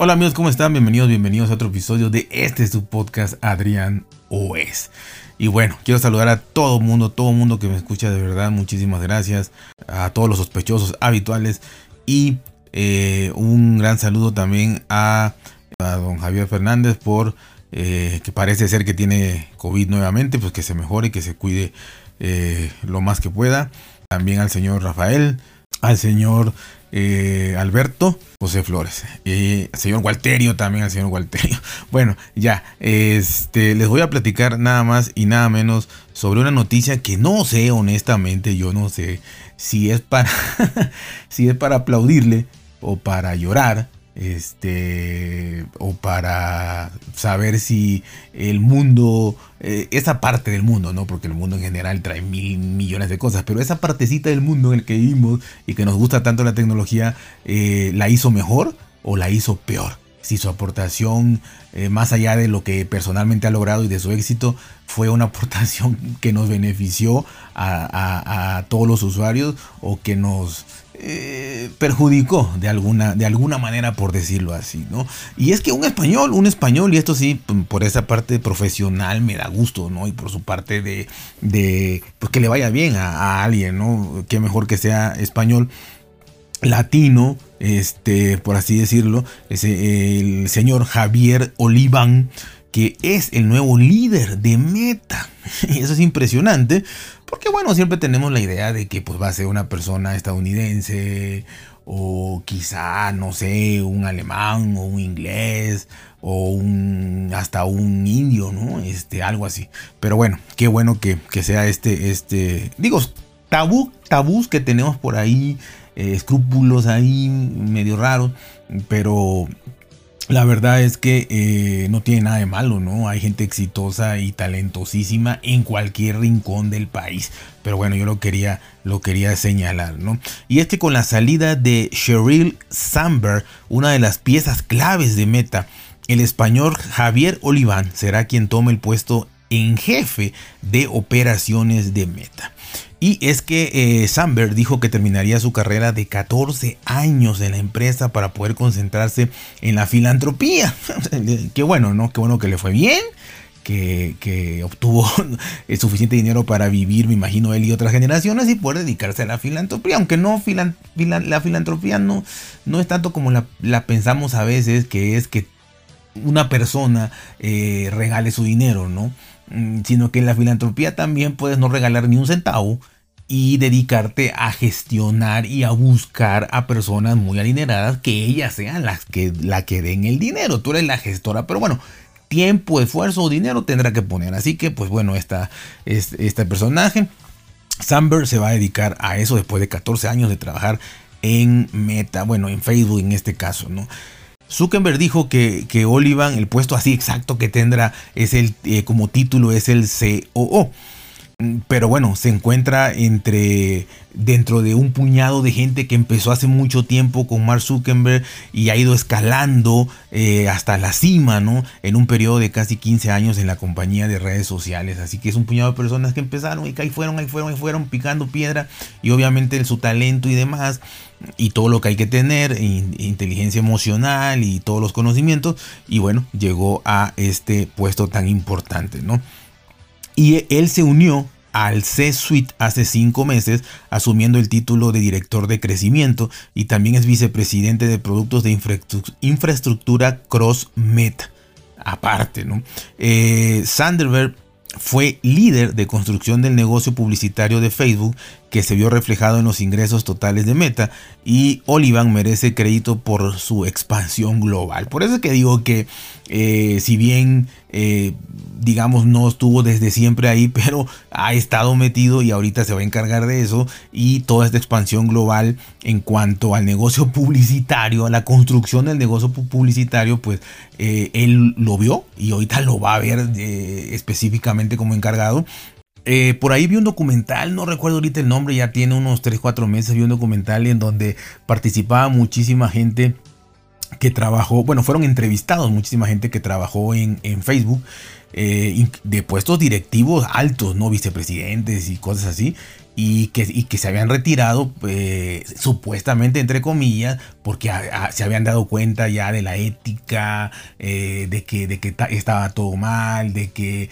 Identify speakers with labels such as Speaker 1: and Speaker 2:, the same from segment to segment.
Speaker 1: Hola amigos, ¿cómo están? Bienvenidos, bienvenidos a otro episodio de este su podcast Adrián OS. Y bueno, quiero saludar a todo mundo, todo mundo que me escucha de verdad, muchísimas gracias. A todos los sospechosos habituales y eh, un gran saludo también a, don Javier Fernández por eh, que parece ser que tiene COVID nuevamente, pues que se mejore, que se cuide eh, lo más que pueda. También al señor Rafael, al señor eh, Alberto José Flores. Y al señor Walterio también al señor Walterio. Bueno ya este les voy a platicar nada más y nada menos sobre una noticia que no sé honestamente yo no sé si es para si es para aplaudirle o para llorar este o para saber si el mundo eh, esa parte del mundo no porque el mundo en general trae mil millones de cosas pero esa partecita del mundo en el que vivimos y que nos gusta tanto la tecnología eh, la hizo mejor o la hizo peor si su aportación eh, más allá de lo que personalmente ha logrado y de su éxito fue una aportación que nos benefició a, a todos los usuarios o que nos eh, perjudicó de alguna, de alguna manera, por decirlo así, ¿no? Y es que un español, un español, y esto sí, por esa parte profesional me da gusto, ¿no? Y por su parte de, de pues que le vaya bien a, alguien, ¿no? Que mejor que sea español, latino, este, por así decirlo, el señor Javier Oliván, es el nuevo líder de Meta. Y eso es impresionante porque bueno, siempre tenemos la idea de que pues va a ser una persona estadounidense o quizá, no sé, un alemán o un inglés o un hasta un indio, ¿no? Este, algo así. Pero bueno, qué bueno que, sea este, este, digo, tabú, tabús que tenemos por ahí, eh, escrúpulos ahí medio raros, pero la verdad es que eh, no tiene nada de malo, ¿no? Hay gente exitosa y talentosísima en cualquier rincón del país. Pero bueno, yo lo quería, lo quería señalar, ¿no? Y es que con la salida de Sheryl Sandberg, una de las piezas claves de Meta, el español Javier Oliván será quien tome el puesto en jefe de operaciones de Meta. Y es que eh, dijo que terminaría su carrera de 14 años en la empresa para poder concentrarse en la filantropía. Qué bueno, ¿no? Qué bueno que le fue bien. Que, obtuvo suficiente dinero para vivir, me imagino, él y otras generaciones y poder dedicarse a la filantropía. Aunque no, la filantropía no, no es tanto como la, pensamos a veces, que es que una persona eh, regale su dinero, ¿no? Mm, sino que en la filantropía también puedes no regalar ni un centavo y dedicarte a gestionar y a buscar a personas muy adineradas que ellas sean las que, la que den el dinero. Tú eres la gestora, pero bueno, tiempo, esfuerzo o dinero tendrá que poner. Así que, pues bueno, esta, este, este personaje, Samber, se va a dedicar a eso después de 14 años de trabajar en Meta, bueno, en Facebook en este caso, ¿no? Zuckerberg dijo que, que Olivan, el puesto así exacto que tendrá, es el, eh, como título es el COO. Pero bueno, se encuentra entre dentro de un puñado de gente que empezó hace mucho tiempo con Mark Zuckerberg y ha ido escalando eh, hasta la cima, ¿no? En un periodo de casi 15 años en la compañía de redes sociales. Así que es un puñado de personas que empezaron y que ahí fueron, ahí fueron, ahí fueron picando piedra y obviamente su talento y demás y todo lo que hay que tener, inteligencia emocional y todos los conocimientos y bueno, llegó a este puesto tan importante, ¿no? Y él se unió al C-Suite hace cinco meses, asumiendo el título de director de crecimiento y también es vicepresidente de productos de infraestructura CrossMet. Aparte, ¿no? Eh, Sanderberg fue líder de construcción del negocio publicitario de Facebook que se vio reflejado en los ingresos totales de Meta y Olivan merece crédito por su expansión global. Por eso es que digo que eh, si bien eh, digamos no estuvo desde siempre ahí, pero ha estado metido y ahorita se va a encargar de eso y toda esta expansión global en cuanto al negocio publicitario, a la construcción del negocio publicitario, pues eh, él lo vio y ahorita lo va a ver específicamente como encargado eh, por ahí vi un documental, no recuerdo ahorita el nombre, ya tiene unos 3-4 meses, vi un documental en donde participaba muchísima gente que trabajó, bueno, fueron entrevistados muchísima gente que trabajó en, en Facebook eh, de puestos directivos altos, ¿no? Vicepresidentes y cosas así. Y que, y que se habían retirado, eh, supuestamente, entre comillas, porque se habían dado cuenta ya de la ética, eh, de que, de que estaba todo mal, de que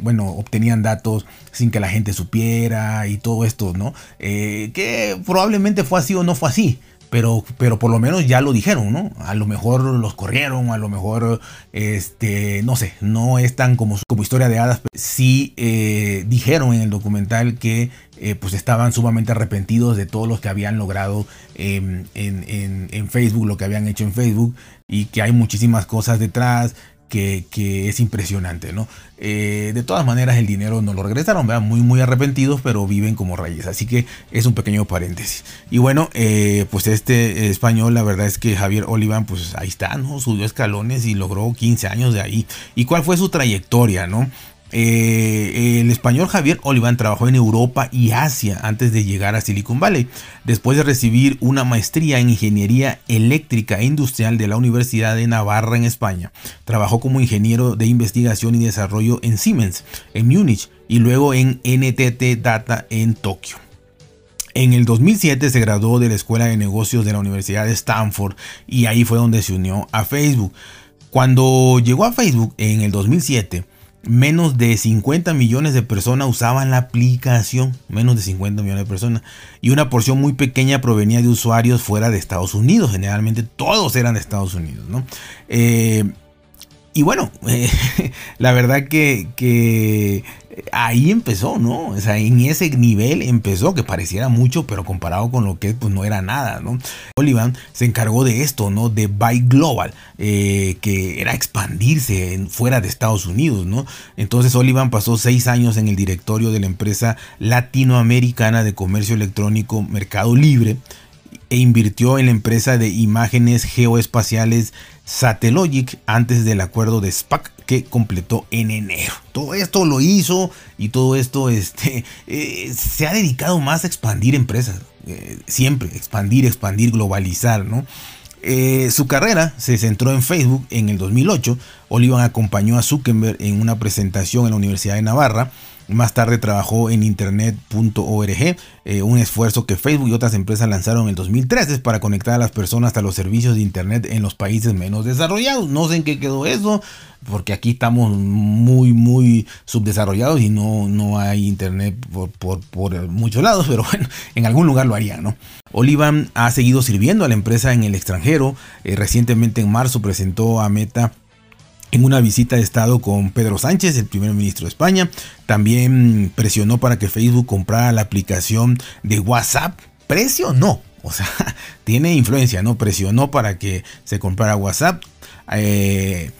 Speaker 1: bueno, obtenían datos sin que la gente supiera y todo esto, ¿no? que probablemente fue así o no fue así pero, pero por lo menos ya lo dijeron, ¿no? A lo mejor los corrieron, a lo mejor, este, no sé, no es tan como, como historia de hadas, sí eh, dijeron en el documental que eh, pues estaban sumamente arrepentidos de todo lo que habían logrado en, en, Facebook, lo que habían hecho en Facebook, y que hay muchísimas cosas detrás, que, es impresionante, ¿no? Eh, de todas maneras, el dinero no lo regresaron, ¿verdad? Muy, muy arrepentidos, pero viven como reyes. Así que es un pequeño paréntesis. Y bueno, eh, pues este español, la verdad es que Javier Olivan, pues ahí está, ¿no? Subió escalones y logró 15 años de ahí. ¿Y cuál fue su trayectoria, ¿no? Eh, el español Javier Olivan trabajó en Europa y Asia antes de llegar a Silicon Valley. Después de recibir una maestría en ingeniería eléctrica e industrial de la Universidad de Navarra en España, trabajó como ingeniero de investigación y desarrollo en Siemens, en Múnich y luego en NTT Data en Tokio. En el 2007 se graduó de la Escuela de Negocios de la Universidad de Stanford y ahí fue donde se unió a Facebook. Cuando llegó a Facebook en el 2007, menos de 50 millones de personas usaban la aplicación, menos de 50 millones de personas, y una porción muy pequeña provenía de usuarios fuera de Estados Unidos, generalmente todos eran de Estados Unidos, ¿no? Eh, y bueno, la verdad que ahí empezó, ¿no? O sea, en ese nivel empezó, que pareciera mucho, pero comparado con lo que pues no era nada, ¿no? Olivan se encargó de esto, ¿no? De Buy Global, eh, que era expandirse fuera de Estados Unidos, ¿no? Entonces Olivan pasó seis años en el directorio de la empresa latinoamericana de comercio electrónico Mercado Libre e invirtió en la empresa de imágenes geoespaciales Satellogic antes del acuerdo de SPAC que completó en enero. Todo esto lo hizo y todo esto este, eh, se ha dedicado más a expandir empresas. Eh, siempre, expandir, expandir, globalizar, ¿no? Eh, su carrera se centró en Facebook en el 2008. Olivan acompañó a Zuckerberg en una presentación en la Universidad de Navarra más tarde trabajó en internet.org, eh, un esfuerzo que Facebook y otras empresas lanzaron en el 2013 para conectar a las personas a los servicios de internet en los países menos desarrollados. No sé en qué quedó eso, porque aquí estamos muy, muy subdesarrollados y no, no hay internet por, muchos lados, pero bueno, en algún lugar lo harían, ¿no? Olivan ha seguido sirviendo a la empresa en el extranjero. Eh, recientemente en marzo presentó a Meta en una visita de Estado con Pedro Sánchez, el primer ministro de España. También presionó para que Facebook comprara la aplicación de WhatsApp. Precio no. O sea, tiene influencia, ¿no? Presionó para que se comprara WhatsApp. Eh,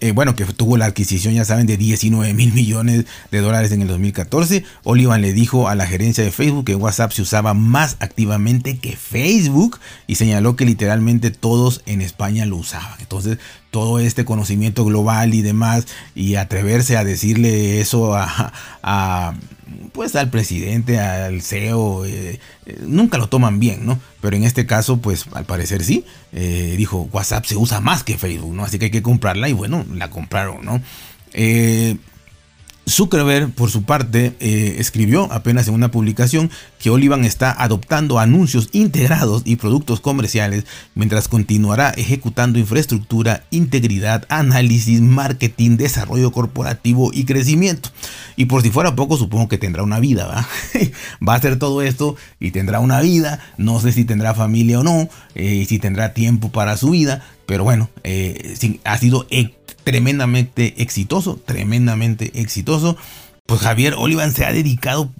Speaker 1: eh, bueno, que tuvo la adquisición, ya saben, de 19 mil millones de dólares en el 2014. Olivan le dijo a la gerencia de Facebook que WhatsApp se usaba más activamente que Facebook y señaló que literalmente todos en España lo usaban. Entonces, todo este conocimiento global y demás, y atreverse a decirle eso a pues al presidente, al CEO, eh, eh, nunca lo toman bien, ¿no? Pero en este caso, pues al parecer sí, eh, dijo, WhatsApp se usa más que Facebook, ¿no? Así que hay que comprarla y bueno, la compraron, ¿no? Zuckerberg, por su parte, eh, escribió apenas en una publicación que Olivan está adoptando anuncios integrados y productos comerciales mientras continuará ejecutando infraestructura, integridad, análisis, marketing, desarrollo corporativo y crecimiento. Y por si fuera poco, supongo que tendrá una vida, ¿va? a hacer todo esto y tendrá una vida. No sé si tendrá familia o no, eh, si tendrá tiempo para su vida, pero bueno, eh, ha sido tremendamente exitoso, tremendamente exitoso. Pues Javier Olivan se ha dedicado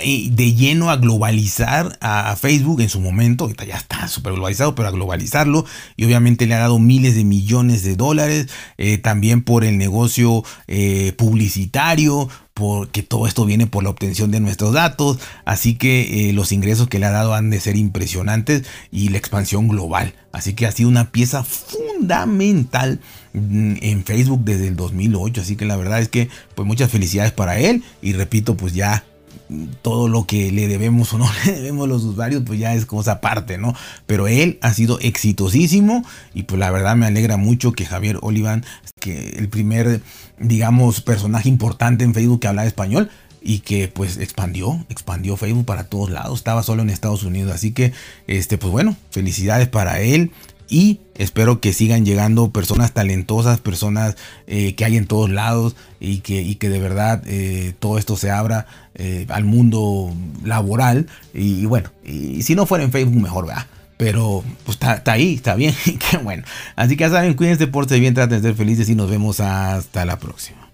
Speaker 1: eh, de lleno a globalizar a Facebook en su momento, ya está súper globalizado, pero a globalizarlo y obviamente le ha dado miles de millones de dólares, eh, también por el negocio eh, publicitario, porque todo esto viene por la obtención de nuestros datos, así que los ingresos que le ha dado han de ser impresionantes y la expansión global, así que ha sido una pieza fundamental mm, en Facebook desde el 2008, así que la verdad es que pues muchas felicidades para él y repito pues ya todo lo que le debemos o no le debemos los usuarios, pues ya es cosa aparte, ¿no? Pero él ha sido exitosísimo y pues la verdad me alegra mucho que Javier Olivan, que el primer, digamos, personaje importante en Facebook que habla español, y que pues expandió, expandió Facebook para todos lados, estaba solo en Estados Unidos, así que este pues bueno, felicidades para él, y espero que sigan llegando personas talentosas, personas eh, que hay en todos lados y que, que de verdad eh, todo esto se abra eh, al mundo laboral. Y, bueno, y si no fuera en Facebook, mejor, ¿verdad? Pero pues está, ahí, está bien, qué bueno. Así que ya saben, cuídense, por bien, traten de ser felices y nos vemos hasta la próxima.